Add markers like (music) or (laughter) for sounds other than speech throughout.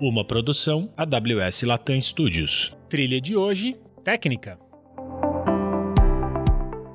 Uma produção AWS Latam Studios. Trilha de hoje, técnica.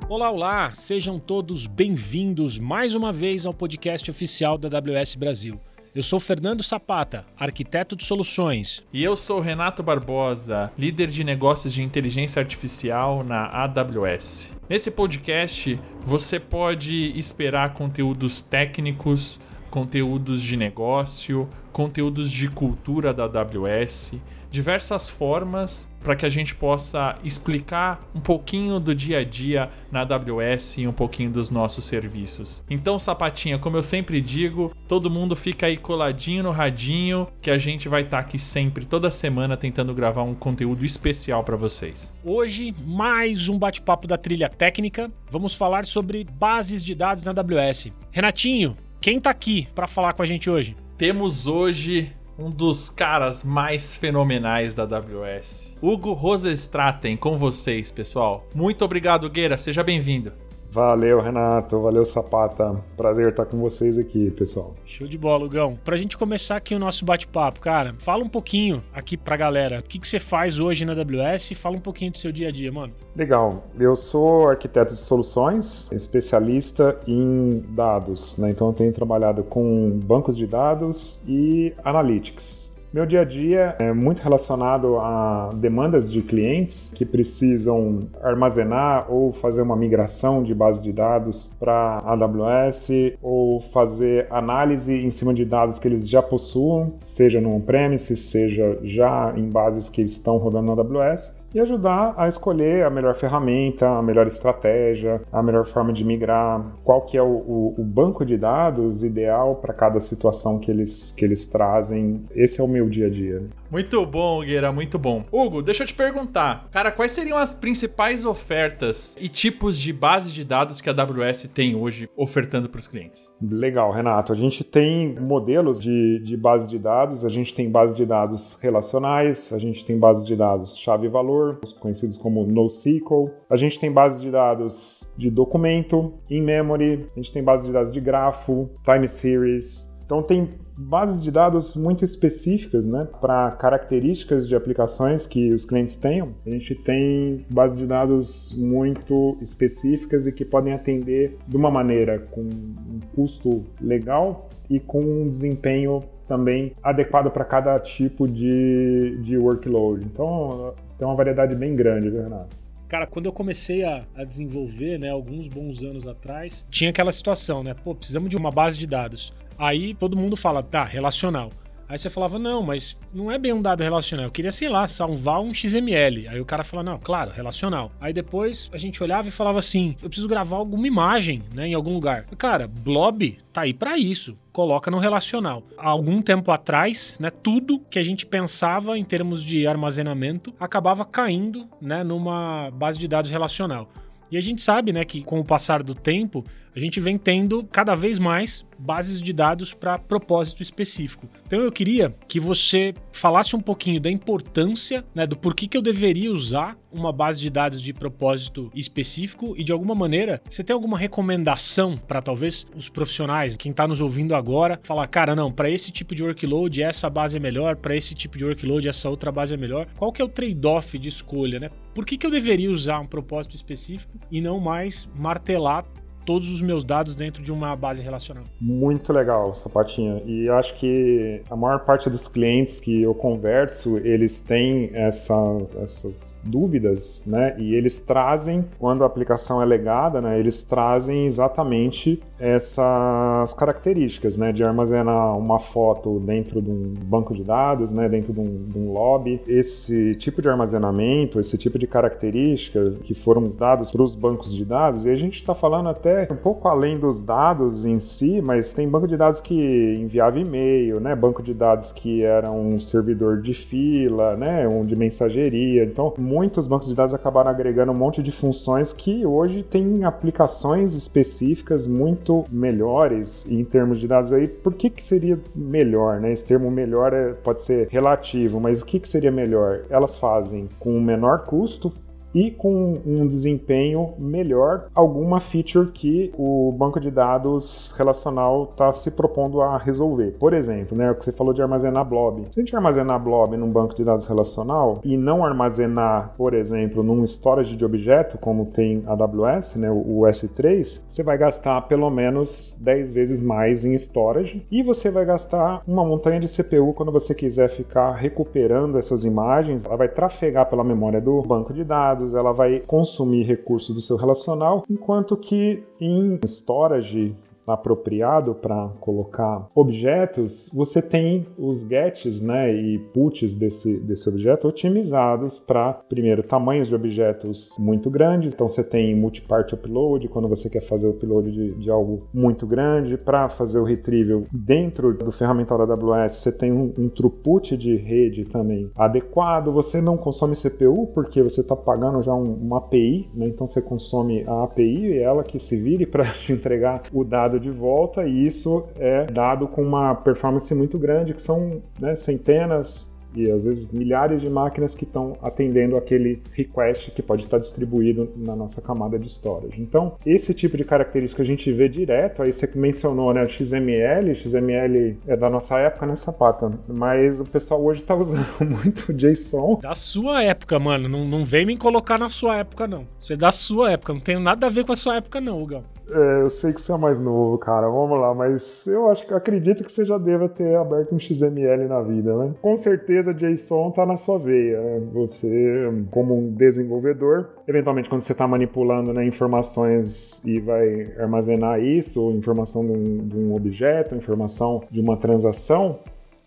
Olá, olá! Sejam todos bem-vindos mais uma vez ao podcast oficial da AWS Brasil. Eu sou Fernando Sapata, arquiteto de soluções. E eu sou Renato Barbosa, líder de negócios de inteligência artificial na AWS. Nesse podcast, você pode esperar conteúdos técnicos, conteúdos de negócio, conteúdos de cultura da AWS, diversas formas para que a gente possa explicar um pouquinho do dia a dia na AWS e um pouquinho dos nossos serviços. Então, Sapatinha, como eu sempre digo, todo mundo fica aí coladinho no radinho que a gente vai estar tá aqui sempre, toda semana, tentando gravar um conteúdo especial para vocês. Hoje, mais um bate-papo da trilha técnica. Vamos falar sobre bases de dados na AWS. Renatinho, quem tá aqui para falar com a gente hoje? Temos hoje um dos caras mais fenomenais da AWS. Hugo Rosestraten com vocês, pessoal. Muito obrigado, Gueira. Seja bem-vindo. Valeu, Renato. Valeu, Sapata. Prazer estar com vocês aqui, pessoal. Show de bola, Lugão. Pra gente começar aqui o nosso bate-papo, cara, fala um pouquinho aqui pra galera. O que, que você faz hoje na AWS e fala um pouquinho do seu dia a dia, mano. Legal. Eu sou arquiteto de soluções, especialista em dados, né? Então eu tenho trabalhado com bancos de dados e analytics. Meu dia a dia é muito relacionado a demandas de clientes que precisam armazenar ou fazer uma migração de base de dados para AWS ou fazer análise em cima de dados que eles já possuam, seja no on-premise, seja já em bases que estão rodando na AWS e ajudar a escolher a melhor ferramenta, a melhor estratégia, a melhor forma de migrar, qual que é o, o, o banco de dados ideal para cada situação que eles, que eles trazem. Esse é o meu dia a dia. Muito bom, Gueira, muito bom. Hugo, deixa eu te perguntar, cara, quais seriam as principais ofertas e tipos de base de dados que a AWS tem hoje ofertando para os clientes? Legal, Renato. A gente tem modelos de, de base de dados, a gente tem base de dados relacionais, a gente tem base de dados chave-valor, conhecidos como NoSQL. A gente tem bases de dados de documento, in-memory, a gente tem bases de dados de grafo, time series. Então tem bases de dados muito específicas, né, para características de aplicações que os clientes tenham. A gente tem bases de dados muito específicas e que podem atender de uma maneira com um custo legal e com um desempenho também adequado para cada tipo de, de workload. Então, tem uma variedade bem grande, viu, Renato? Cara, quando eu comecei a, a, desenvolver, né, alguns bons anos atrás, tinha aquela situação, né? Pô, precisamos de uma base de dados. Aí todo mundo fala, tá, relacional. Aí você falava, não, mas não é bem um dado relacional. Eu queria, sei lá, salvar um XML. Aí o cara fala, não, claro, relacional. Aí depois a gente olhava e falava assim, eu preciso gravar alguma imagem, né, em algum lugar. Cara, Blob tá aí para isso. Coloca no relacional. Há algum tempo atrás, né, tudo que a gente pensava em termos de armazenamento acabava caindo, né, numa base de dados relacional. E a gente sabe, né, que com o passar do tempo, a gente vem tendo cada vez mais bases de dados para propósito específico. Então eu queria que você falasse um pouquinho da importância, né, do porquê que eu deveria usar uma base de dados de propósito específico e de alguma maneira você tem alguma recomendação para talvez os profissionais, quem está nos ouvindo agora, falar, cara, não, para esse tipo de workload essa base é melhor, para esse tipo de workload essa outra base é melhor. Qual que é o trade-off de escolha, né? Por que, que eu deveria usar um propósito específico e não mais martelar todos os meus dados dentro de uma base relacional. Muito legal, Sapatinha. E acho que a maior parte dos clientes que eu converso, eles têm essa, essas dúvidas, né? E eles trazem, quando a aplicação é legada, né? Eles trazem exatamente essas características, né? De armazenar uma foto dentro de um banco de dados, né? Dentro de um, de um lobby. Esse tipo de armazenamento, esse tipo de característica que foram dados para os bancos de dados, e a gente está falando até um pouco além dos dados em si, mas tem banco de dados que enviava e-mail, né? Banco de dados que era um servidor de fila, né? Um de mensageria. Então, muitos bancos de dados acabaram agregando um monte de funções que hoje tem aplicações específicas muito melhores em termos de dados aí. Por que que seria melhor, né? Esse termo melhor é, pode ser relativo, mas o que que seria melhor? Elas fazem com menor custo e com um desempenho melhor alguma feature que o banco de dados relacional está se propondo a resolver. Por exemplo, né, o que você falou de armazenar blob. Se a gente armazenar blob num banco de dados relacional e não armazenar, por exemplo, num storage de objeto, como tem a AWS, né, o S3, você vai gastar pelo menos 10 vezes mais em storage e você vai gastar uma montanha de CPU quando você quiser ficar recuperando essas imagens. Ela vai trafegar pela memória do banco de dados, ela vai consumir recursos do seu relacional, enquanto que em storage apropriado para colocar objetos, você tem os gets né, e puts desse, desse objeto otimizados para, primeiro, tamanhos de objetos muito grandes. Então, você tem multipart upload, quando você quer fazer o upload de, de algo muito grande. Para fazer o retrieval dentro do ferramental da AWS, você tem um, um throughput de rede também adequado. Você não consome CPU porque você está pagando já um, uma API, né? então você consome a API e ela que se vire para (laughs) te entregar o dado de volta, e isso é dado com uma performance muito grande, que são né, centenas e às vezes milhares de máquinas que estão atendendo aquele request que pode estar distribuído na nossa camada de storage. Então, esse tipo de característica a gente vê direto, aí você mencionou né, o XML, XML é da nossa época, né, Sapata? Mas o pessoal hoje está (laughs) usando muito JSON. Da sua época, mano, não, não vem me colocar na sua época, não. Você é da sua época, não tem nada a ver com a sua época, não, Gão. É, eu sei que você é mais novo, cara. Vamos lá, mas eu acho que acredito que você já deva ter aberto um XML na vida, né? Com certeza JSON tá na sua veia. Você, como um desenvolvedor, eventualmente quando você está manipulando né, informações e vai armazenar isso, informação de um, de um objeto, informação de uma transação,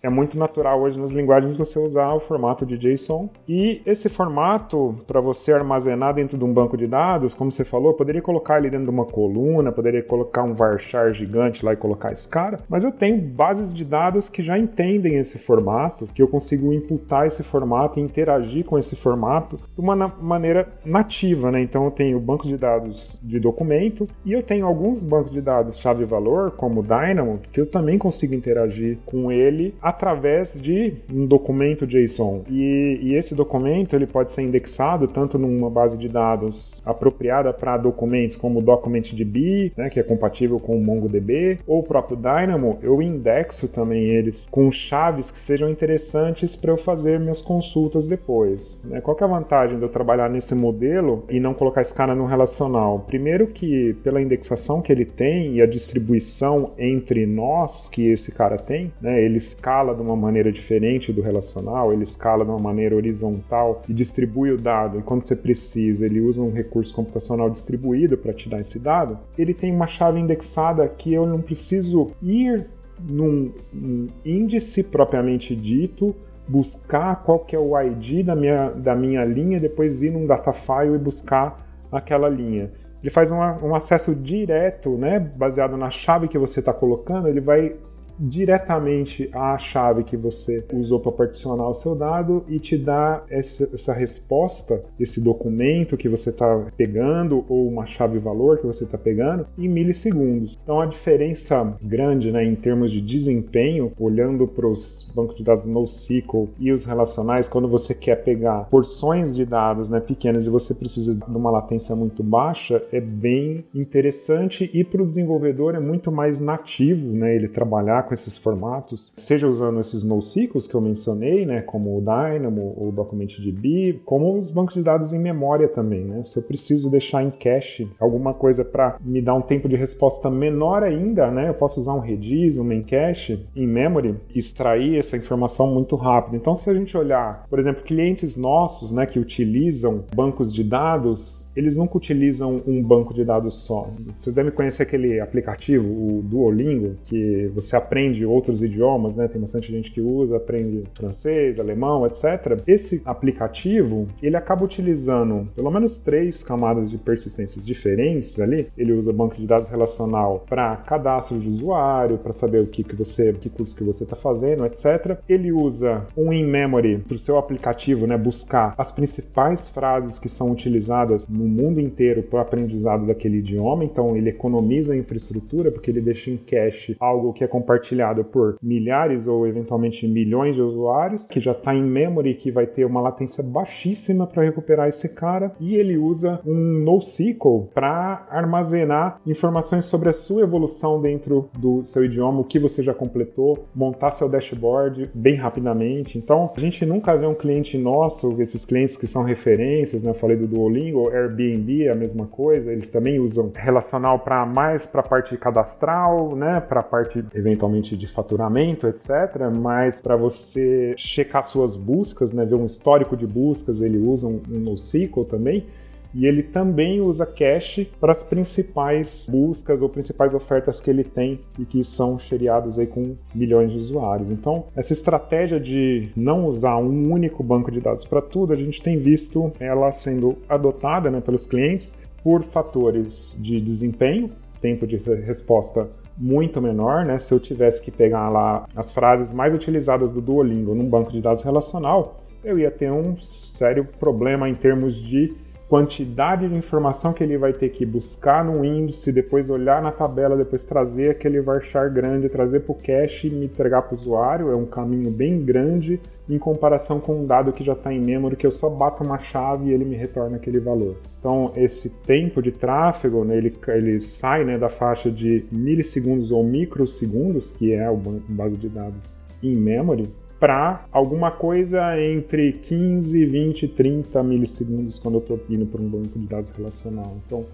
é muito natural hoje nas linguagens você usar o formato de JSON. E esse formato, para você armazenar dentro de um banco de dados, como você falou, poderia colocar ele dentro de uma coluna, poderia colocar um varchar gigante lá e colocar esse cara, mas eu tenho bases de dados que já entendem esse formato, que eu consigo imputar esse formato e interagir com esse formato de uma maneira nativa, né? Então eu tenho banco de dados de documento e eu tenho alguns bancos de dados chave-valor, como o Dynamo, que eu também consigo interagir com ele através de um documento JSON. E, e, esse documento ele pode ser indexado tanto numa base de dados apropriada para documentos como o DocumentDB, né, que é compatível com o MongoDB, ou o próprio Dynamo, eu indexo também eles com chaves que sejam interessantes para eu fazer minhas consultas depois. Né? Qual é a vantagem de eu trabalhar nesse modelo e não colocar esse cara no relacional? Primeiro que pela indexação que ele tem e a distribuição entre nós que esse cara tem, né, ele escala escala de uma maneira diferente do relacional, ele escala de uma maneira horizontal e distribui o dado, e quando você precisa, ele usa um recurso computacional distribuído para te dar esse dado, ele tem uma chave indexada que eu não preciso ir num, num índice propriamente dito, buscar qual que é o ID da minha, da minha linha, depois ir num datafile e buscar aquela linha. Ele faz um, um acesso direto, né, baseado na chave que você está colocando, ele vai diretamente à chave que você usou para particionar o seu dado e te dá essa, essa resposta, esse documento que você está pegando ou uma chave valor que você está pegando em milissegundos. Então a diferença grande né, em termos de desempenho, olhando para os bancos de dados NoSQL e os relacionais, quando você quer pegar porções de dados né, pequenas e você precisa de uma latência muito baixa, é bem interessante e para o desenvolvedor é muito mais nativo né, ele trabalhar com esses formatos, seja usando esses NoSQLs que eu mencionei, né, como o Dynamo ou o DocumentDB, como os bancos de dados em memória também, né? Se eu preciso deixar em cache alguma coisa para me dar um tempo de resposta menor ainda, né? Eu posso usar um Redis, um Memcache em memory, extrair essa informação muito rápido. Então, se a gente olhar, por exemplo, clientes nossos, né, que utilizam bancos de dados, eles nunca utilizam um banco de dados só. Vocês devem conhecer aquele aplicativo, o Duolingo, que você aprende aprende outros idiomas, né? Tem bastante gente que usa, aprende francês, alemão, etc. Esse aplicativo, ele acaba utilizando pelo menos três camadas de persistências diferentes ali. Ele usa banco de dados relacional para cadastro de usuário, para saber o que, que você, que curso que você está fazendo, etc. Ele usa um in-memory para o seu aplicativo, né? Buscar as principais frases que são utilizadas no mundo inteiro para o aprendizado daquele idioma. Então, ele economiza a infraestrutura porque ele deixa em cache algo que é compartilhado compartilhado por milhares ou eventualmente milhões de usuários, que já está em memory, que vai ter uma latência baixíssima para recuperar esse cara, e ele usa um NoSQL para armazenar informações sobre a sua evolução dentro do seu idioma, o que você já completou, montar seu dashboard bem rapidamente. Então, a gente nunca vê um cliente nosso, esses clientes que são referências, né? Eu falei do Duolingo, Airbnb, a mesma coisa, eles também usam relacional para mais para a parte cadastral, né? Para a parte eventualmente de faturamento, etc. Mas para você checar suas buscas, né? Ver um histórico de buscas, ele usa um, um NoSQL também e ele também usa cache para as principais buscas ou principais ofertas que ele tem e que são shariadas aí com milhões de usuários. Então, essa estratégia de não usar um único banco de dados para tudo, a gente tem visto ela sendo adotada né, pelos clientes por fatores de desempenho, tempo de resposta muito menor, né? Se eu tivesse que pegar lá as frases mais utilizadas do Duolingo num banco de dados relacional, eu ia ter um sério problema em termos de quantidade de informação que ele vai ter que buscar no índice, depois olhar na tabela, depois trazer aquele varchar grande, trazer para o cache e me entregar para o usuário. É um caminho bem grande em comparação com um dado que já está em memory, que eu só bato uma chave e ele me retorna aquele valor. Então, esse tempo de tráfego, né, ele, ele sai né, da faixa de milissegundos ou microsegundos, que é o base de dados em memory, para alguma coisa entre 15, 20, 30 milissegundos quando eu estou indo para um banco de dados relacional. Então,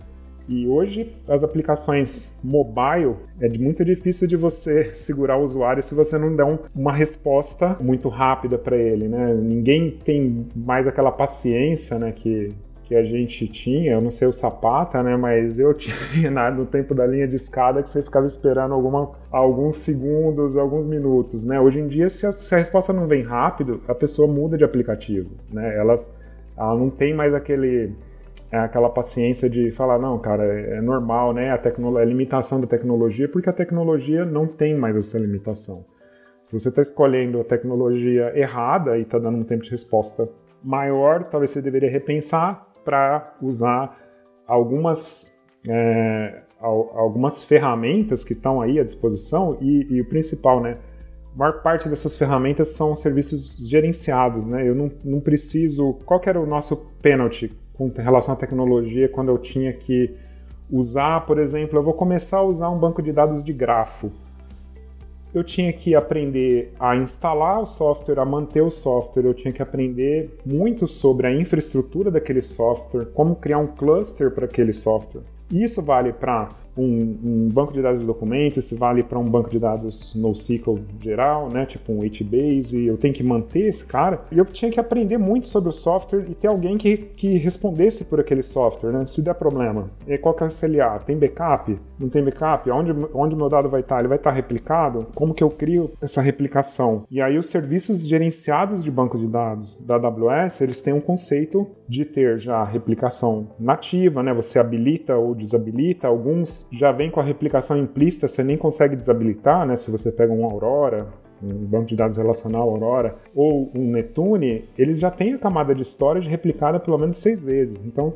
e hoje as aplicações mobile é muito difícil de você (laughs) segurar o usuário se você não der um, uma resposta muito rápida para ele, né? Ninguém tem mais aquela paciência, né, que que a gente tinha, eu não sei o Sapata, né, mas eu tinha (laughs) no tempo da linha de escada que você ficava esperando alguma, alguns segundos, alguns minutos, né? Hoje em dia, se a, se a resposta não vem rápido, a pessoa muda de aplicativo, né? Elas, ela não tem mais aquele é aquela paciência de falar, não, cara, é, é normal, né? A, a limitação da tecnologia, porque a tecnologia não tem mais essa limitação. Se você está escolhendo a tecnologia errada e está dando um tempo de resposta maior, talvez você deveria repensar para usar algumas, é, algumas ferramentas que estão aí à disposição e, e, o principal, né? A maior parte dessas ferramentas são serviços gerenciados, né? Eu não, não preciso. Qual era o nosso penalty com relação à tecnologia quando eu tinha que usar, por exemplo, eu vou começar a usar um banco de dados de grafo eu tinha que aprender a instalar o software, a manter o software, eu tinha que aprender muito sobre a infraestrutura daquele software, como criar um cluster para aquele software. Isso vale para um, um, banco de dados de documentos, isso vale para um banco de dados NoSQL geral, né? Tipo um HBase, eu tenho que manter esse cara. E eu tinha que aprender muito sobre o software e ter alguém que, que respondesse por aquele software, né? Se der problema. E qual que é o CLA? Tem backup? Não tem backup? Onde, onde meu dado vai estar? Ele vai estar replicado? Como que eu crio essa replicação? E aí os serviços gerenciados de banco de dados da AWS, eles têm um conceito de ter já replicação nativa, né? Você habilita ou desabilita alguns já vem com a replicação implícita, você nem consegue desabilitar, né? Se você pega um Aurora, um banco de dados relacional Aurora ou um Netune, eles já têm a camada de storage replicada pelo menos seis vezes. Então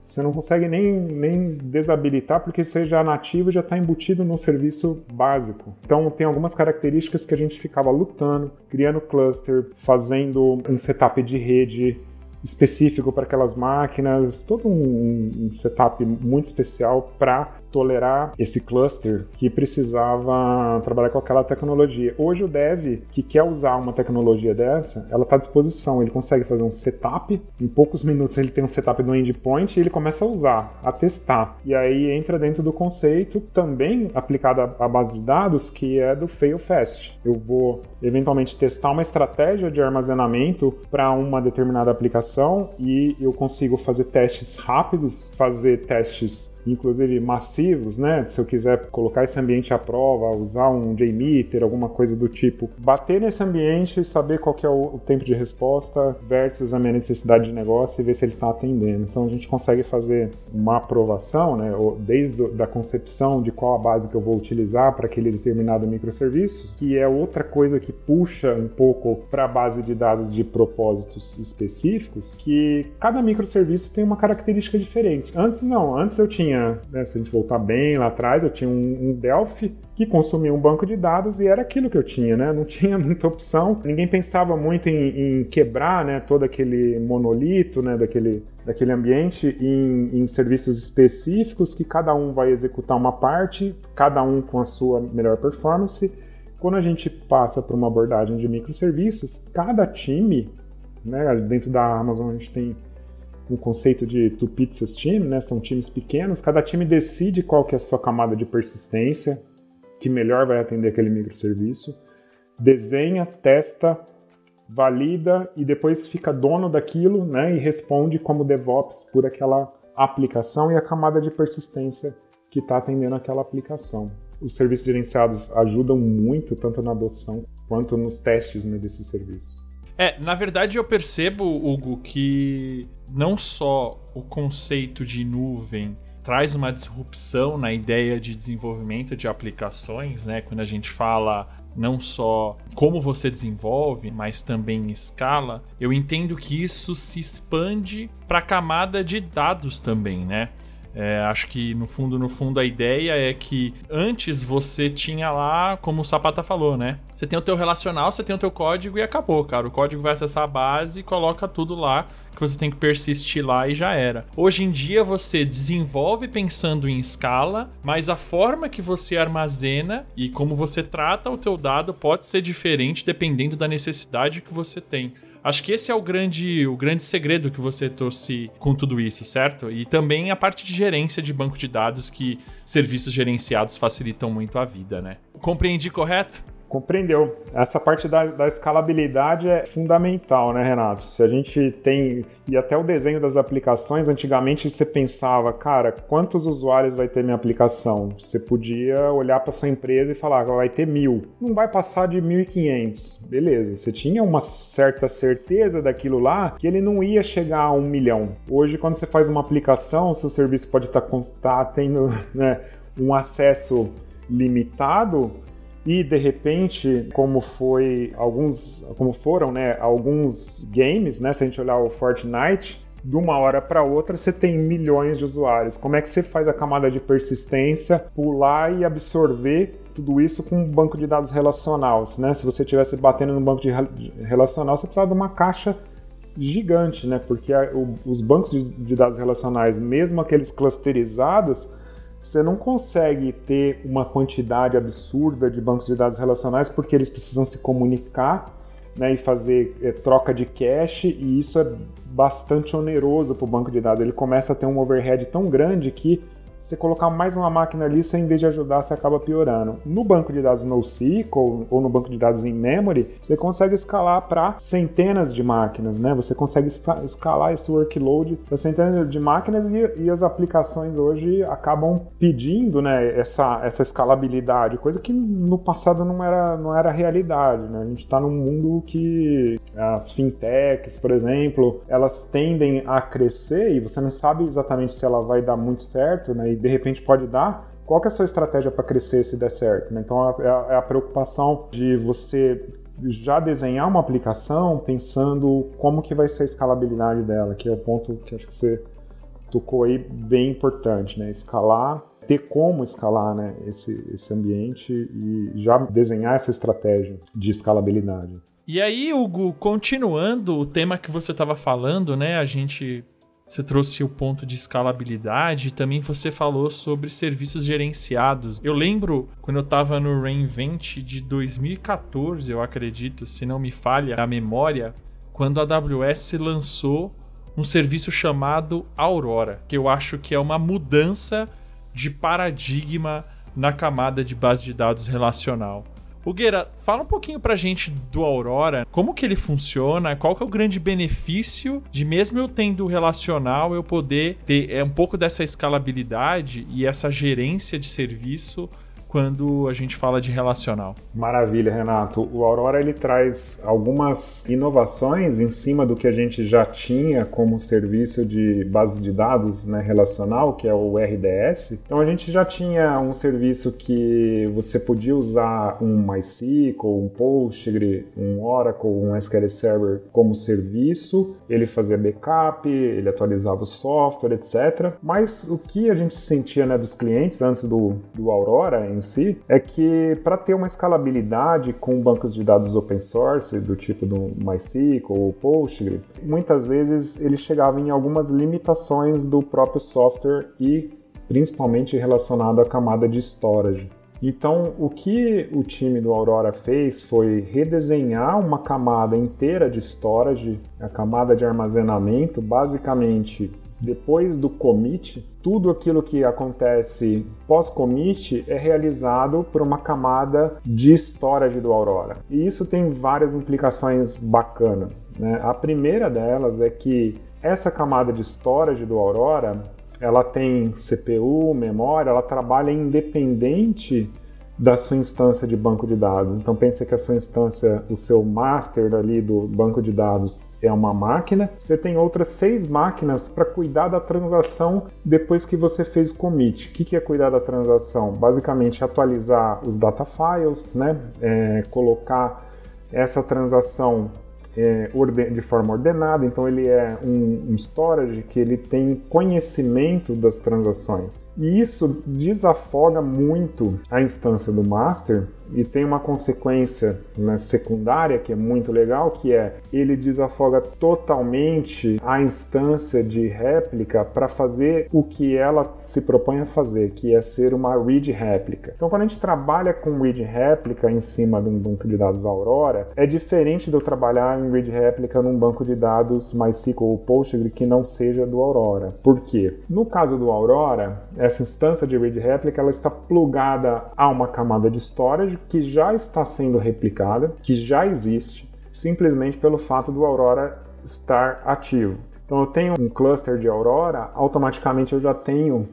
você não consegue nem, nem desabilitar porque isso já nativo já está embutido no serviço básico. Então tem algumas características que a gente ficava lutando, criando cluster, fazendo um setup de rede específico para aquelas máquinas, todo um, um setup muito especial para tolerar esse cluster que precisava trabalhar com aquela tecnologia. Hoje o dev que quer usar uma tecnologia dessa, ela está à disposição, ele consegue fazer um setup, em poucos minutos ele tem um setup no endpoint e ele começa a usar, a testar. E aí entra dentro do conceito também aplicado à base de dados que é do fail fast. Eu vou eventualmente testar uma estratégia de armazenamento para uma determinada aplicação e eu consigo fazer testes rápidos, fazer testes inclusive massivos, né? Se eu quiser colocar esse ambiente à prova, usar um JMeter, alguma coisa do tipo, bater nesse ambiente e saber qual que é o, tempo de resposta versus a minha necessidade de negócio e ver se ele está atendendo. Então a gente consegue fazer uma aprovação, né? Desde a concepção de qual a base que eu vou utilizar para aquele determinado microserviço, que é outra coisa que puxa um pouco para a base de dados de propósitos específicos, que cada microserviço tem uma característica diferente. Antes não, antes eu tinha tinha, né, se a gente voltar bem lá atrás, eu tinha um, um Delphi que consumia um banco de dados e era aquilo que eu tinha, né? Não (laughs) tinha muita opção. Ninguém pensava muito em, em quebrar, né, todo aquele monolito, né, daquele, daquele ambiente em, em, serviços específicos que cada um vai executar uma parte, cada um com a sua melhor performance. Quando a gente passa para uma abordagem de microserviços, cada time, né, dentro da Amazon a gente tem um conceito de two pizzas team, né? São times pequenos, cada time decide qual que é a sua camada de persistência, que melhor vai atender aquele microserviço, desenha, testa, valida e depois fica dono daquilo, né? E responde como DevOps por aquela aplicação e a camada de persistência que está atendendo aquela aplicação. Os serviços gerenciados ajudam muito, tanto na adoção quanto nos testes né, desse serviço. É, na verdade eu percebo, Hugo, que não só o conceito de nuvem traz uma disrupção na ideia de desenvolvimento de aplicações, né? Quando a gente fala não só como você desenvolve, mas também escala, eu entendo que isso se expande para a camada de dados também, né? É, acho que no fundo, no fundo, a ideia é que antes você tinha lá, como o Sapata falou, né? Você tem o teu relacional, você tem o teu código e acabou, cara. O código vai acessar a base e coloca tudo lá que você tem que persistir lá e já era. Hoje em dia você desenvolve pensando em escala, mas a forma que você armazena e como você trata o teu dado pode ser diferente dependendo da necessidade que você tem. Acho que esse é o grande, o grande segredo que você trouxe com tudo isso, certo? E também a parte de gerência de banco de dados que serviços gerenciados facilitam muito a vida, né? Compreendi correto? Compreendeu. Essa parte da, da, escalabilidade é fundamental, né, Renato? Se a gente tem. E até o desenho das aplicações, antigamente você pensava, cara, quantos usuários vai ter minha aplicação? Você podia olhar para sua empresa e falar, vai ter mil. Não vai passar de 1.500. Beleza. Você tinha uma certa certeza daquilo lá que ele não ia chegar a um milhão. Hoje, quando você faz uma aplicação, seu serviço pode estar tá, tá tendo (laughs) né, um acesso limitado e de repente, como foi alguns, como foram, né, alguns games, né, se a gente olhar o Fortnite, de uma hora para outra você tem milhões de usuários. Como é que você faz a camada de persistência pular e absorver tudo isso com um banco de dados relacional? Né? Se você estivesse batendo no banco de relacional, você precisava de uma caixa gigante, né? Porque a, o, os bancos de, de dados relacionais, mesmo aqueles clusterizados, você não consegue ter uma quantidade absurda de bancos de dados relacionais porque eles precisam se comunicar né, e fazer é, troca de cache, e isso é bastante oneroso para o banco de dados. Ele começa a ter um overhead tão grande que você colocar mais uma máquina ali, você, em vez de ajudar, você acaba piorando. No banco de dados NoSQL ou no banco de dados em memory, você consegue escalar para centenas de máquinas, né? Você consegue escalar esse workload para centenas de máquinas e, e, as aplicações hoje acabam pedindo, né, essa, essa escalabilidade, coisa que no passado não era, não era realidade, né? A gente está num mundo que as fintechs, por exemplo, elas tendem a crescer e você não sabe exatamente se ela vai dar muito certo, né? De repente pode dar. Qual é a sua estratégia para crescer se der certo? Né? Então é a, é a preocupação de você já desenhar uma aplicação pensando como que vai ser a escalabilidade dela, que é o ponto que acho que você tocou aí bem importante, né? Escalar, ter como escalar né, esse, esse ambiente e já desenhar essa estratégia de escalabilidade. E aí, Hugo, continuando o tema que você estava falando, né? A gente você trouxe o ponto de escalabilidade e também você falou sobre serviços gerenciados. Eu lembro quando eu estava no Reinvent de 2014, eu acredito, se não me falha a memória, quando a AWS lançou um serviço chamado Aurora, que eu acho que é uma mudança de paradigma na camada de base de dados relacional. Gueira, fala um pouquinho pra gente do Aurora, como que ele funciona, qual que é o grande benefício de mesmo eu tendo relacional, eu poder ter é, um pouco dessa escalabilidade e essa gerência de serviço quando a gente fala de relacional. Maravilha, Renato. O Aurora ele traz algumas inovações em cima do que a gente já tinha como serviço de base de dados né, relacional, que é o RDS. Então a gente já tinha um serviço que você podia usar um MySQL, um Postgre, um Oracle, um SQL Server como serviço. Ele fazia backup, ele atualizava o software, etc. Mas o que a gente sentia né, dos clientes antes do, do Aurora em si é que para ter uma escalabilidade com bancos de dados open source do tipo do MySQL ou Postgre, muitas vezes ele chegava em algumas limitações do próprio software e principalmente relacionado à camada de storage. Então, o que o time do Aurora fez foi redesenhar uma camada inteira de storage, a camada de armazenamento, basicamente depois do commit, tudo aquilo que acontece pós-commit é realizado por uma camada de storage do Aurora. E isso tem várias implicações bacanas. Né? A primeira delas é que essa camada de storage do Aurora, ela tem CPU, memória, ela trabalha independente da sua instância de banco de dados. Então pense que a sua instância, o seu master ali do banco de dados é uma máquina. Você tem outras seis máquinas para cuidar da transação depois que você fez o commit. O que é cuidar da transação? Basicamente atualizar os data files, né? É, colocar essa transação é, de forma ordenada, então ele é um, um, storage que ele tem conhecimento das transações. E isso desafoga muito a instância do master e tem uma consequência né, secundária que é muito legal, que é ele desafoga totalmente a instância de réplica para fazer o que ela se propõe a fazer, que é ser uma read réplica. Então, quando a gente trabalha com read réplica em cima de um banco de dados Aurora, é diferente de eu trabalhar em read réplica num banco de dados MySQL ou Postgre que não seja do Aurora. Por quê? No caso do Aurora, essa instância de read réplica ela está plugada a uma camada de storage que já está sendo replicada, que já existe, simplesmente pelo fato do Aurora estar ativo. Então eu tenho um cluster de Aurora, automaticamente eu já tenho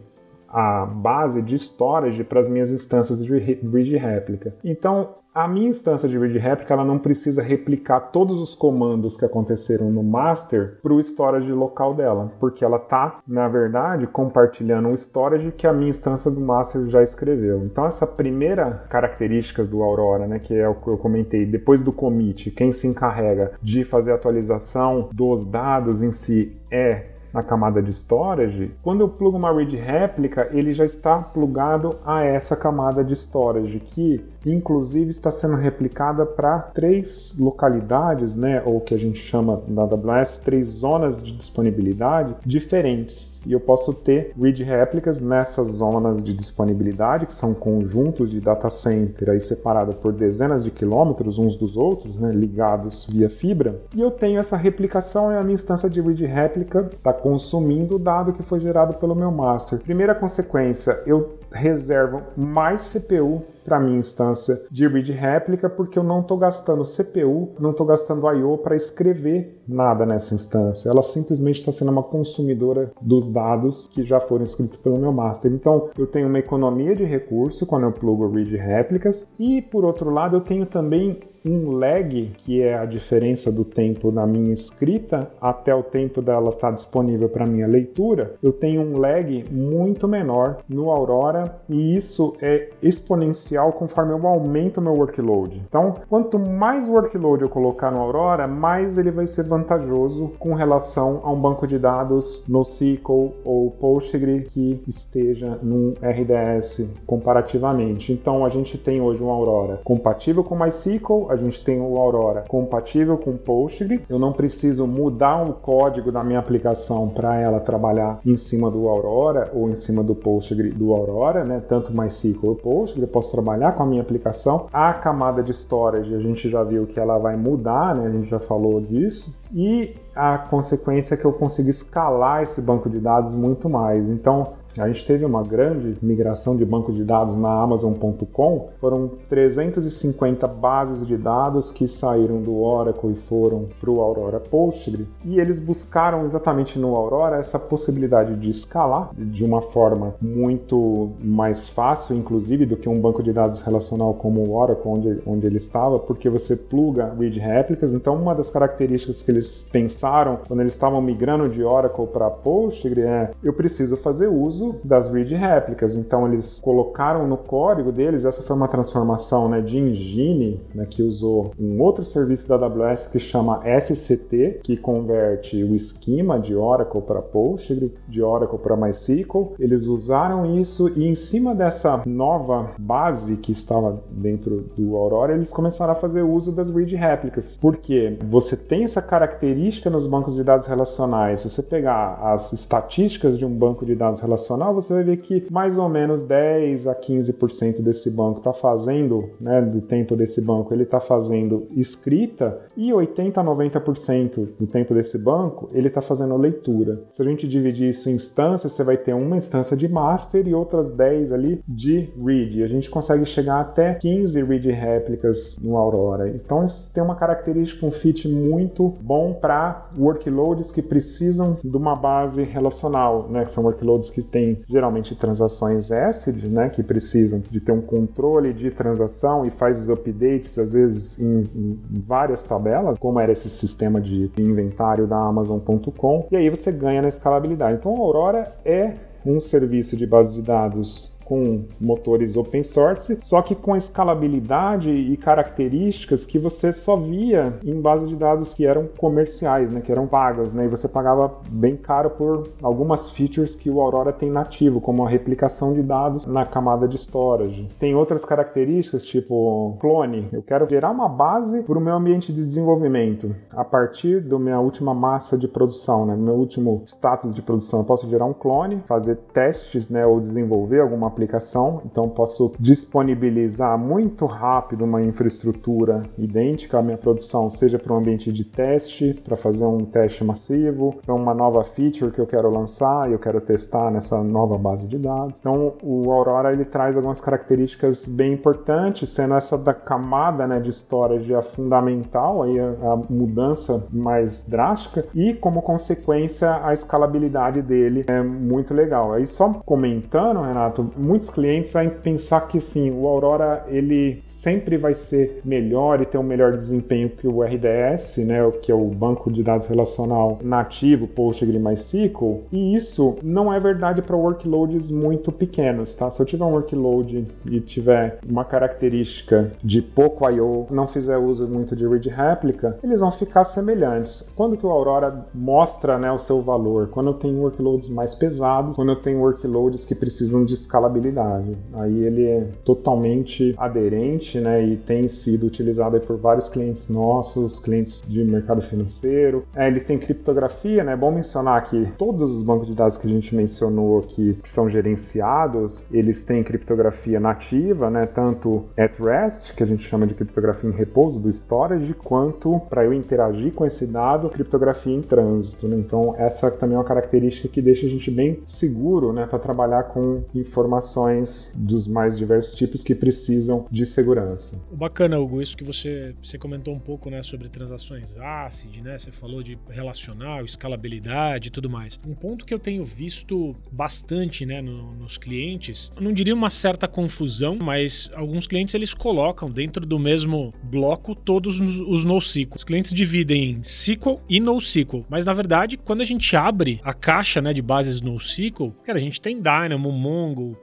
a base de storage para as minhas instâncias de bridge réplica. Então, a minha instância de read réplica ela não precisa replicar todos os comandos que aconteceram no master para o storage local dela, porque ela está, na verdade, compartilhando um storage que a minha instância do master já escreveu. Então essa primeira característica do Aurora, né, que é o que eu comentei, depois do commit, quem se encarrega de fazer a atualização dos dados em si é na camada de storage, quando eu plugo uma read réplica, ele já está plugado a essa camada de storage, que inclusive está sendo replicada para três localidades, né, ou que a gente chama na AWS, três zonas de disponibilidade diferentes. E eu posso ter read réplicas nessas zonas de disponibilidade, que são conjuntos de data center aí separados por dezenas de quilômetros uns dos outros, né, ligados via fibra. E eu tenho essa replicação e a minha instância de read réplica está consumindo o dado que foi gerado pelo meu master. Primeira consequência, eu reservo mais CPU para minha instância de read réplica porque eu não estou gastando CPU, não estou gastando I/O para escrever nada nessa instância. Ela simplesmente está sendo uma consumidora dos dados que já foram escritos pelo meu master. Então eu tenho uma economia de recurso quando eu plugo read réplicas e por outro lado eu tenho também um lag, que é a diferença do tempo na minha escrita até o tempo dela estar tá disponível para minha leitura, eu tenho um lag muito menor no Aurora e isso é exponencial conforme eu aumento meu workload. Então, quanto mais workload eu colocar no Aurora, mais ele vai ser vantajoso com relação a um banco de dados NoSQL ou Postgre que esteja num RDS comparativamente. Então, a gente tem hoje um Aurora compatível com MySQL, a gente tem o Aurora compatível com Postgre. Eu não preciso mudar o código da minha aplicação para ela trabalhar em cima do Aurora ou em cima do Postgre do Aurora, né? Tanto MySQL ou Postgre, eu posso trabalhar com a minha aplicação. A camada de storage, a gente já viu que ela vai mudar, né? A gente já falou disso. E a consequência é que eu consigo escalar esse banco de dados muito mais. Então, A gente teve uma grande migração de banco de dados na Amazon.com. Foram 350 bases de dados que saíram do Oracle e foram para o Aurora Postgre. E eles buscaram exatamente no Aurora essa possibilidade de escalar de uma forma muito mais fácil, inclusive, do que um banco de dados relacional como o Oracle, onde, onde ele estava, porque você pluga read réplicas. Então, uma das características que eles pensaram quando eles estavam migrando de Oracle para Postgre é eu preciso fazer uso das read réplicas. Então, eles colocaram no código deles, essa foi uma transformação né, de engine, né, que usou um outro serviço da AWS que chama SCT, que converte o esquema de Oracle para Postgre, de Oracle para MySQL. Eles usaram isso e em cima dessa nova base que estava dentro do Aurora, eles começaram a fazer uso das read réplicas. Porque você tem essa característica nos bancos de dados relacionais. Você pegar as estatísticas de um banco de dados relacional, você vai ver que mais ou menos 10 a 15% desse banco está fazendo, né, do tempo desse banco, ele está fazendo escrita e 80 a 90% do tempo desse banco ele está fazendo leitura. Se a gente dividir isso em instâncias, você vai ter uma instância de master e outras 10 ali de read. A gente consegue chegar até 15 read réplicas no Aurora. Então isso tem uma característica, um fit muito bom para workloads que precisam de uma base relacional, né? Que são workloads que têm geralmente transações ACID, né? Que precisam de ter um controle de transação e faz os updates às vezes em, em várias tabelas, como era esse sistema de inventário da Amazon.com. E aí você ganha na escalabilidade. Então a Aurora é um serviço de base de dados com motores open source, só que com escalabilidade e características que você só via em bases de dados que eram comerciais, né, que eram pagas, né, e você pagava bem caro por algumas features que o Aurora tem nativo, como a replicação de dados na camada de storage. Tem outras características, tipo clone. Eu quero gerar uma base para o meu ambiente de desenvolvimento a partir da minha última massa de produção, né, meu último status de produção. Eu posso gerar um clone, fazer testes, né, ou desenvolver alguma aplicação, então posso disponibilizar muito rápido uma infraestrutura idêntica à minha produção, seja para um ambiente de teste, para fazer um teste massivo, para uma nova feature que eu quero lançar e eu quero testar nessa nova base de dados. Então o Aurora ele traz algumas características bem importantes, sendo essa da camada né, de storage a fundamental, aí a, a mudança mais drástica e como consequência a escalabilidade dele é muito legal. Aí só comentando, Renato, muitos clientes vão pensar que sim, o Aurora ele sempre vai ser melhor e ter um melhor desempenho que o RDS, né, que é o banco de dados relacional nativo PostgreSQL, e isso não é verdade para workloads muito pequenos, tá? Se eu tiver um workload e tiver uma característica de pouco I/O, não fizer uso muito de read réplica, eles vão ficar semelhantes. Quando que o Aurora mostra, né, o seu valor? Quando eu tenho workloads mais pesados, quando eu tenho workloads que precisam de escala escalabilidade. Aí ele é totalmente aderente, né, e tem sido utilizado por vários clientes nossos, clientes de mercado financeiro. É, ele tem criptografia, né? É bom mencionar que todos os bancos de dados que a gente mencionou aqui, que são gerenciados, eles têm criptografia nativa, né, tanto at rest, que a gente chama de criptografia em repouso do storage, quanto para eu interagir com esse dado, criptografia em trânsito. Né? Então, essa também é uma característica que deixa a gente bem seguro, né, para trabalhar com informações informações dos mais diversos tipos que precisam de segurança. Bacana, Hugo, isso que você, você comentou um pouco né, sobre transações ACID, né? Você falou de relacional, escalabilidade e tudo mais. Um ponto que eu tenho visto bastante né, no, nos clientes, não diria uma certa confusão, mas alguns clientes eles colocam dentro do mesmo bloco todos os NoSQL. Os clientes dividem em SQL e NoSQL, mas na verdade, quando a gente abre a caixa né, de bases NoSQL, cara, a gente tem Dynamo, Mongo,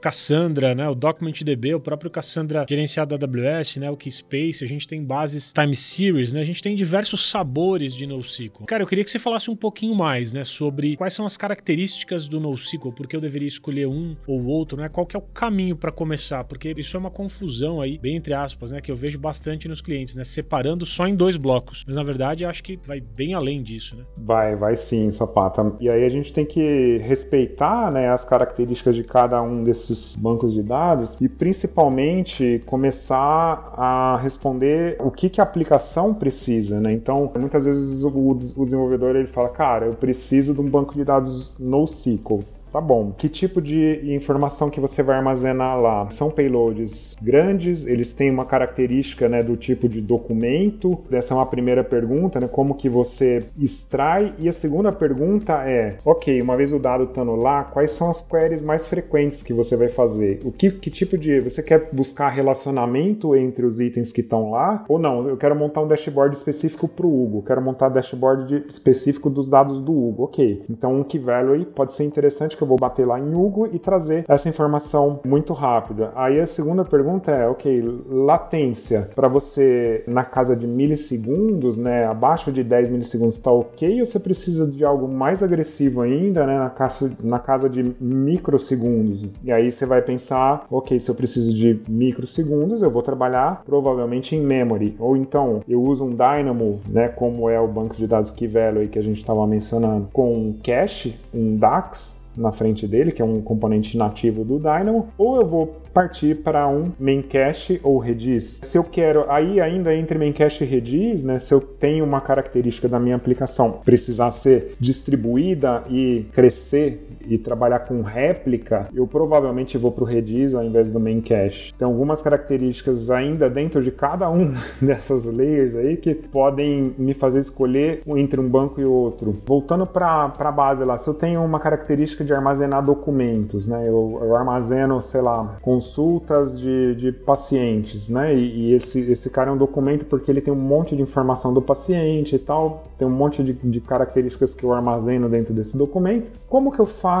né, o DocumentDB, o próprio Cassandra gerenciado da AWS, né, o Keyspace, a gente tem bases Time Series, né, a gente tem diversos sabores de NoSQL. Cara, eu queria que você falasse um pouquinho mais, né, sobre quais são as características do NoSQL, porque eu deveria escolher um ou outro, né, qual que é o caminho para começar, porque isso é uma confusão aí, bem entre aspas, né, que eu vejo bastante nos clientes, né, separando só em dois blocos, mas na verdade acho que vai bem além disso, né? Vai, vai sim, Sapata. E aí a gente tem que respeitar, né, as características de cada um desses bancos de dados e principalmente começar a responder o que, que a aplicação precisa, né? Então, muitas vezes o, o desenvolvedor ele fala, cara, eu preciso de um banco de dados NoSQL Tá bom. Que tipo de informação que você vai armazenar lá? São payloads grandes, eles têm uma característica né, do tipo de documento. Essa é uma primeira pergunta, né? Como que você extrai? E a segunda pergunta é: ok, uma vez o dado estando lá, quais são as queries mais frequentes que você vai fazer? O que, que tipo de. Você quer buscar relacionamento entre os itens que estão lá? Ou não? Eu quero montar um dashboard específico para o Hugo, quero montar um dashboard de, específico dos dados do Hugo. Ok. Então um key value pode ser interessante eu vou bater lá em Hugo e trazer essa informação muito rápida. Aí a segunda pergunta é, ok, latência para você na casa de milissegundos, né, abaixo de 10 milissegundos está ok ou você precisa de algo mais agressivo ainda, né, na casa, na casa de microsegundos? E aí você vai pensar, ok, se eu preciso de microsegundos, eu vou trabalhar provavelmente em memory, ou então eu uso um Dynamo, né, como é o banco de dados Key Value que a gente estava mencionando, com cache, um DAX, na frente dele, que é um componente nativo do Dynamo, ou eu vou partir para um main cache ou Redis. Se eu quero, aí ainda entre main cache e Redis, né, se eu tenho uma característica da minha aplicação precisar ser distribuída e crescer e trabalhar com réplica, eu provavelmente vou para o Redis ao invés do main cache. Tem algumas características ainda dentro de cada um (laughs) dessas layers aí que podem me fazer escolher entre um banco e outro. Voltando para a base lá, se eu tenho uma característica de armazenar documentos, né, eu, eu armazeno, sei lá, consultas de, de pacientes, né? E, e, esse, esse cara é um documento porque ele tem um monte de informação do paciente e tal, tem um monte de, de características que eu armazeno dentro desse documento. Como que eu faço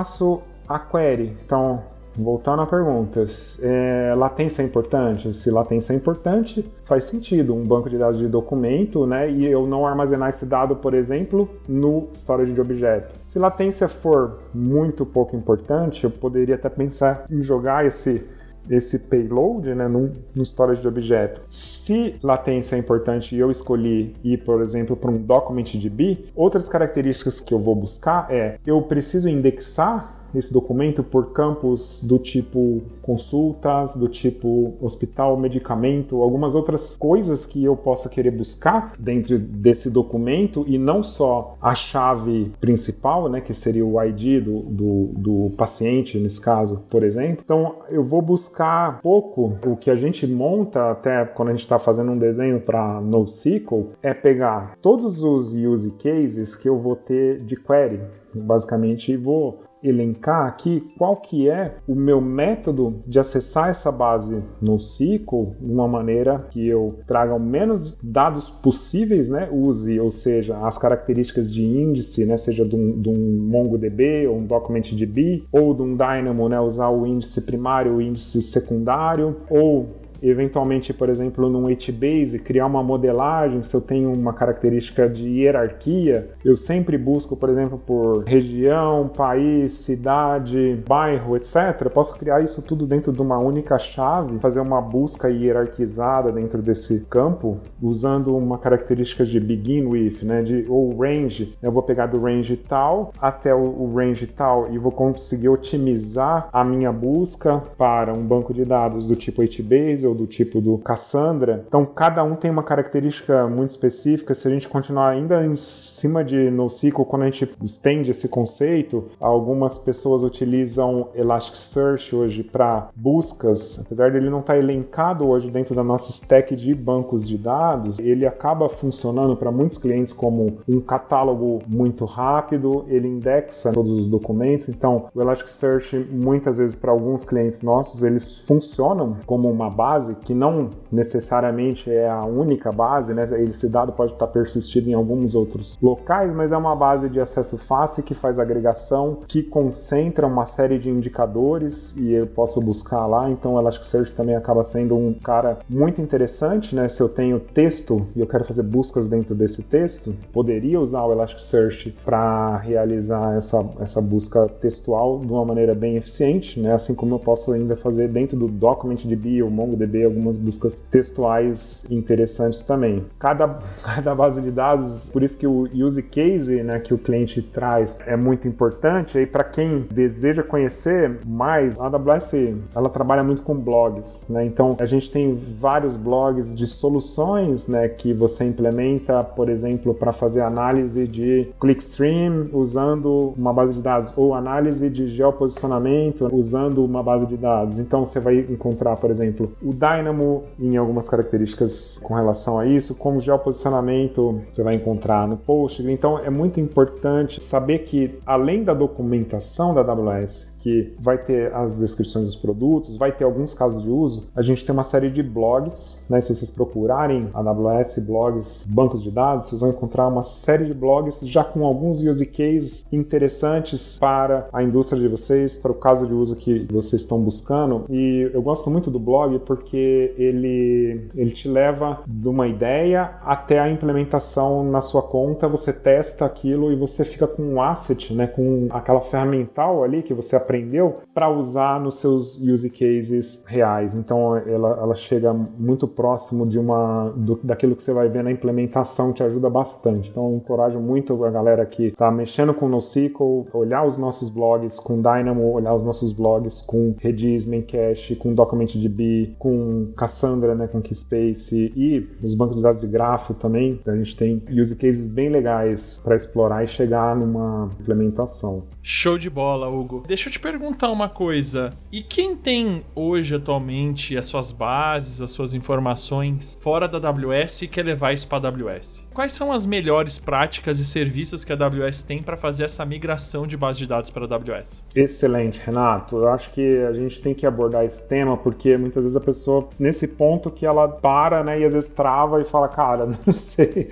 a query? Então, Voltando à pergunta, é, latência é importante? Se latência é importante, faz sentido um banco de dados de documento, né? E eu não armazenar esse dado, por exemplo, no storage de objeto. Se latência for muito pouco importante, eu poderia até pensar em jogar esse esse payload né, no, no storage de objeto. Se latência é importante e eu escolhi ir, por exemplo, para um document.db, outras características que eu vou buscar é eu preciso indexar esse documento por campos do tipo consultas, do tipo hospital, medicamento, algumas outras coisas que eu possa querer buscar dentro desse documento e não só a chave principal, né, que seria o ID do, do, do paciente, nesse caso, por exemplo. Então, eu vou buscar pouco o que a gente monta, até quando a gente está fazendo um desenho para NoSQL, é pegar todos os use cases que eu vou ter de query, basicamente, e vou elencar aqui qual que é o meu método de acessar essa base no SQL de uma maneira que eu traga o menos dados possíveis, né? Use, ou seja, as características de índice, né? Seja de um, de um MongoDB ou um DocumentDB ou de um Dynamo, né? Usar o índice primário, o índice secundário ou eventualmente, por exemplo, num HBase, criar uma modelagem, se eu tenho uma característica de hierarquia, eu sempre busco, por exemplo, por região, país, cidade, bairro, etc. Eu posso criar isso tudo dentro de uma única chave, fazer uma busca hierarquizada dentro desse campo, usando uma característica de begin with, né, de ou range. Eu vou pegar do range tal até o range tal e vou conseguir otimizar a minha busca para um banco de dados do tipo HBase do tipo do Cassandra. Então, cada um tem uma característica muito específica. Se a gente continuar ainda em cima de NoSQL, quando a gente estende esse conceito, algumas pessoas utilizam Elasticsearch hoje para buscas. Apesar dele não estar tá elencado hoje dentro da nossa stack de bancos de dados, ele acaba funcionando para muitos clientes como um catálogo muito rápido, ele indexa todos os documentos. Então, o Elasticsearch, muitas vezes, para alguns clientes nossos, eles funcionam como uma base base, que não necessariamente é a única base, né? Esse dado pode estar persistido em alguns outros locais, mas é uma base de acesso fácil que faz agregação, que concentra uma série de indicadores e eu posso buscar lá. Então, o Elasticsearch também acaba sendo um cara muito interessante, né? Se eu tenho texto e eu quero fazer buscas dentro desse texto, poderia usar o Elasticsearch para realizar essa, essa busca textual de uma maneira bem eficiente, né? Assim como eu posso ainda fazer dentro do DocumentDB ou MongoDB MongoDB, algumas buscas textuais interessantes também. Cada, (laughs) cada base de dados, por isso que o use case né, que o cliente traz é muito importante. E para quem deseja conhecer mais, a AWS ela trabalha muito com blogs, né? Então a gente tem vários blogs de soluções, né, que você implementa, por exemplo, para fazer análise de clickstream usando uma base de dados ou análise de geoposicionamento usando uma base de dados. Então você vai encontrar, por exemplo, o Dynamo em algumas características com relação a isso, como geoposicionamento você vai encontrar no Postgre. Então é muito importante saber que além da documentação da AWS, que vai ter as descrições dos produtos, vai ter alguns casos de uso. A gente tem uma série de blogs, né? Se vocês procurarem AWS blogs, bancos de dados, vocês vão encontrar uma série de blogs já com alguns use cases interessantes para a indústria de vocês, para o caso de uso que vocês estão buscando. E eu gosto muito do blog porque ele ele te leva de uma ideia até a implementação na sua conta, você testa aquilo e você fica com um asset, né, com aquela ferramental ali que você aprende aprendeu para usar nos seus use cases reais. Então ela, ela chega muito próximo de uma do, daquilo que você vai ver na implementação, te ajuda bastante. Então eu encorajo muito a galera que está mexendo com NoSQL, olhar os nossos blogs com Dynamo, olhar os nossos blogs com Redis, Memcache, com DocumentDB, com Cassandra, né, com Keyspace e os bancos de dados de grafo também. A gente tem use cases bem legais para explorar e chegar numa implementação. Show de bola, Hugo. Deixa eu te perguntar uma coisa. E quem tem hoje, atualmente, as suas bases, as suas informações fora da AWS e quer levar isso para a AWS? Quais são as melhores práticas e serviços que a AWS tem para fazer essa migração de base de dados para a AWS? Excelente, Renato. Eu acho que a gente tem que abordar esse tema porque muitas vezes a pessoa, nesse ponto que ela para, né, e às vezes trava e fala, cara, (laughs) não sei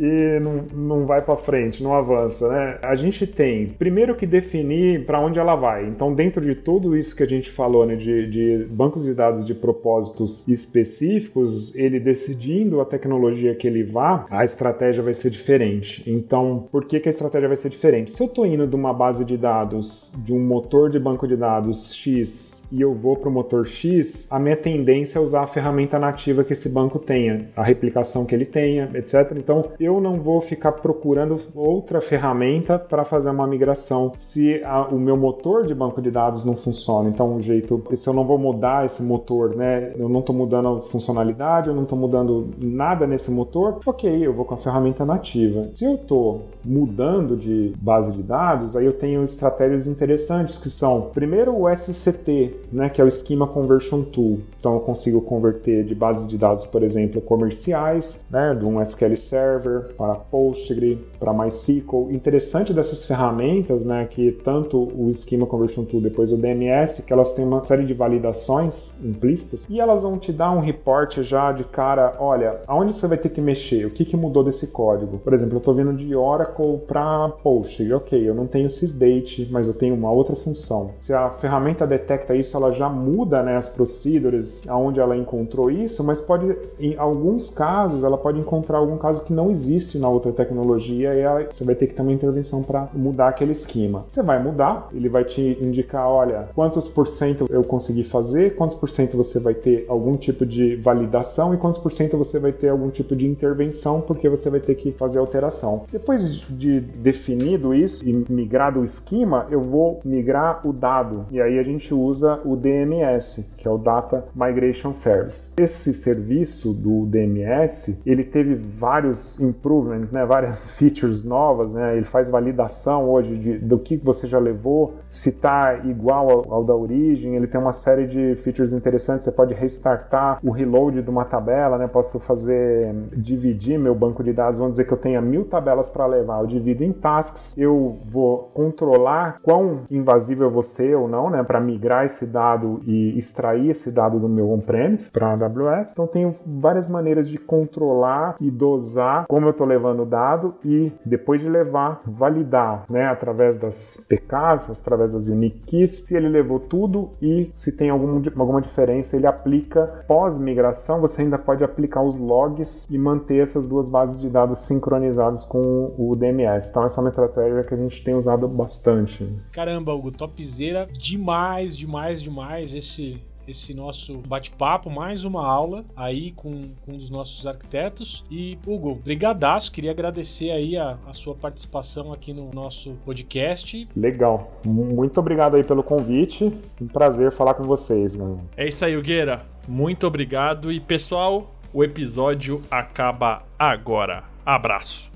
e não, não vai para frente, não avança, né? A gente tem primeiro que definir para onde ela vai. Então, dentro de tudo isso que a gente falou, né, de, de bancos de dados de propósitos específicos, ele decidindo a tecnologia que ele vá, a estratégia vai ser diferente. Então, por que, que a estratégia vai ser diferente? Se eu estou indo de uma base de dados, de um motor de banco de dados X e eu vou para o motor X, a minha tendência é usar a ferramenta nativa que esse banco tenha, a replicação que ele tenha, etc. Então, eu não vou ficar procurando outra ferramenta para fazer uma migração se a, o meu motor de banco de dados não funciona. Então, o jeito, se eu não vou mudar esse motor, né? Eu não estou mudando a funcionalidade, eu não estou mudando nada nesse motor, ok, eu vou com a ferramenta nativa. Se eu estou mudando de base de dados, aí eu tenho estratégias interessantes que são, primeiro, o SCT, né, que é o Schema Conversion Tool. Então eu consigo converter de bases de dados, por exemplo, comerciais, né, de um SQL Server para Postgre, para MySQL. Interessante dessas ferramentas, né, que tanto o Schema Conversion Tool, depois o DMS, que elas têm uma série de validações implícitas e elas vão te dar um report já de cara, olha, aonde você vai ter que mexer, o que, que mudou desse código. Por exemplo, eu estou vindo de Oracle para Postgre, ok, eu não tenho sysdate, mas eu tenho uma outra função. Se a ferramenta detecta isso, ela já muda né, as procedures aonde ela encontrou isso, mas pode, em alguns casos, ela pode encontrar algum caso que não existe na outra tecnologia e aí você vai ter que ter uma intervenção para mudar aquele esquema. Você vai mudar, ele vai te indicar, olha, quantos por cento eu consegui fazer, quantos por cento você vai ter algum tipo de validação e quantos por cento você vai ter algum tipo de intervenção porque você vai ter que fazer alteração. Depois de definido isso e migrado o esquema, eu vou migrar o dado e aí a gente usa o DMS, que é o Data Migration Service. Esse serviço do DMS, ele teve vários improvements, né, várias (laughs) features novas, né, ele faz validação hoje de, do que você já levou, se está igual ao, ao, da origem, ele tem uma série de features interessantes, você pode restartar o reload de uma tabela, né, posso fazer, dividir meu banco de dados, vamos dizer que eu tenha mil tabelas para levar, eu divido em tasks, eu vou controlar quão invasivo ser ou não, né, para migrar esse dado e extrair esse dado do meu on-premise para AWS. Então tenho várias maneiras de controlar e dosar como eu estou levando o dado e depois de levar, validar, né, através das PKs, através das unique keys, se ele levou tudo e se tem algum, alguma diferença, ele aplica pós-migração, você ainda pode aplicar os logs e manter essas duas bases de dados sincronizadas com o DMS. Então essa é uma estratégia que a gente tem usado bastante. Caramba, Hugo, topzera demais, demais, demais esse esse nosso bate-papo, mais uma aula aí com, com um dos nossos arquitetos. E, Hugo, brigadaço, queria agradecer aí a, a sua participação aqui no nosso podcast. Legal. Muito obrigado aí pelo convite. Um prazer falar com vocês, mano. É isso aí, Hugueira. Muito obrigado. E, pessoal, o episódio acaba agora. Abraço.